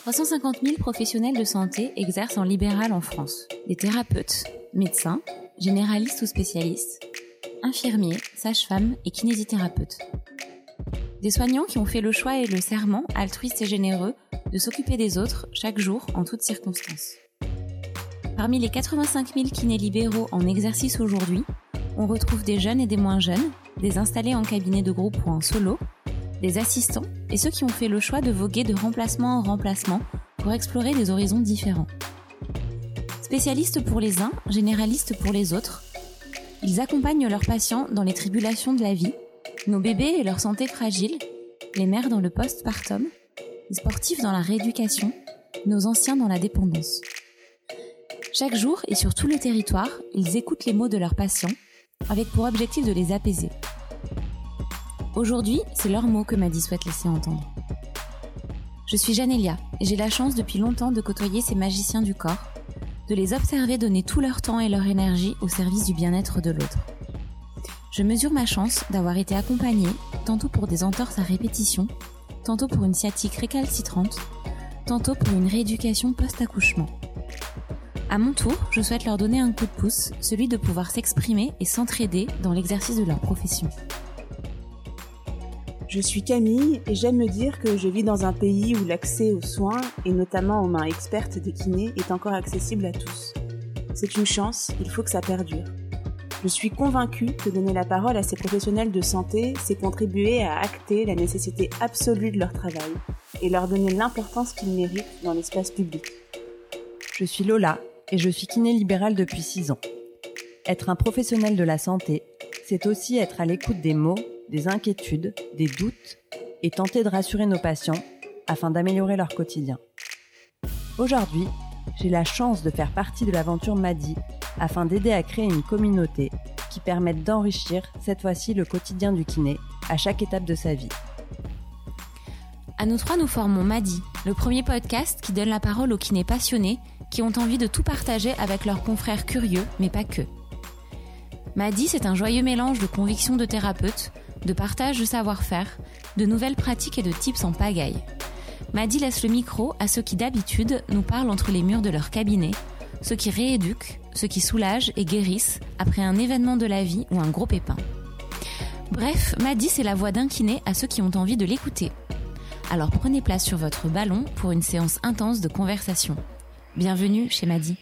350 000 professionnels de santé exercent en libéral en France. Des thérapeutes, médecins, généralistes ou spécialistes, infirmiers, sages-femmes et kinésithérapeutes. Des soignants qui ont fait le choix et le serment, altruistes et généreux, de s'occuper des autres chaque jour en toutes circonstances. Parmi les 85 000 kinés libéraux en exercice aujourd'hui, on retrouve des jeunes et des moins jeunes, des installés en cabinet de groupe ou en solo, des assistants et ceux qui ont fait le choix de voguer de remplacement en remplacement pour explorer des horizons différents. Spécialistes pour les uns, généralistes pour les autres, ils accompagnent leurs patients dans les tribulations de la vie, nos bébés et leur santé fragile, les mères dans le postpartum, les sportifs dans la rééducation, nos anciens dans la dépendance. Chaque jour et sur tout le territoire, ils écoutent les mots de leurs patients avec pour objectif de les apaiser. Aujourd'hui, c'est leurs mots que Maddy souhaite laisser entendre. Je suis Janelia et j'ai la chance depuis longtemps de côtoyer ces magiciens du corps, de les observer donner tout leur temps et leur énergie au service du bien-être de l'autre. Je mesure ma chance d'avoir été accompagnée, tantôt pour des entorses à répétition, tantôt pour une sciatique récalcitrante, tantôt pour une rééducation post-accouchement. À mon tour, je souhaite leur donner un coup de pouce, celui de pouvoir s'exprimer et s'entraider dans l'exercice de leur profession. Je suis Camille et j'aime me dire que je vis dans un pays où l'accès aux soins, et notamment aux mains expertes des kinés, est encore accessible à tous. C'est une chance, il faut que ça perdure. Je suis convaincue que donner la parole à ces professionnels de santé, c'est contribuer à acter la nécessité absolue de leur travail et leur donner l'importance qu'ils méritent dans l'espace public. Je suis Lola et je suis kiné libérale depuis 6 ans. Être un professionnel de la santé, c'est aussi être à l'écoute des mots, des inquiétudes, des doutes et tenter de rassurer nos patients afin d'améliorer leur quotidien. Aujourd'hui, j'ai la chance de faire partie de l'aventure Madi afin d'aider à créer une communauté qui permette d'enrichir cette fois-ci le quotidien du kiné à chaque étape de sa vie. À nous trois, nous formons Madi, le premier podcast qui donne la parole aux kinés passionnés qui ont envie de tout partager avec leurs confrères curieux, mais pas que. Madi, c'est un joyeux mélange de convictions de thérapeutes, de partage de savoir-faire, de nouvelles pratiques et de tips en pagaille. Madi laisse le micro à ceux qui d'habitude nous parlent entre les murs de leur cabinet, ceux qui rééduquent, ceux qui soulagent et guérissent après un événement de la vie ou un gros pépin. Bref, Madi c'est la voix d'un kiné à ceux qui ont envie de l'écouter. Alors prenez place sur votre ballon pour une séance intense de conversation. Bienvenue chez Madi.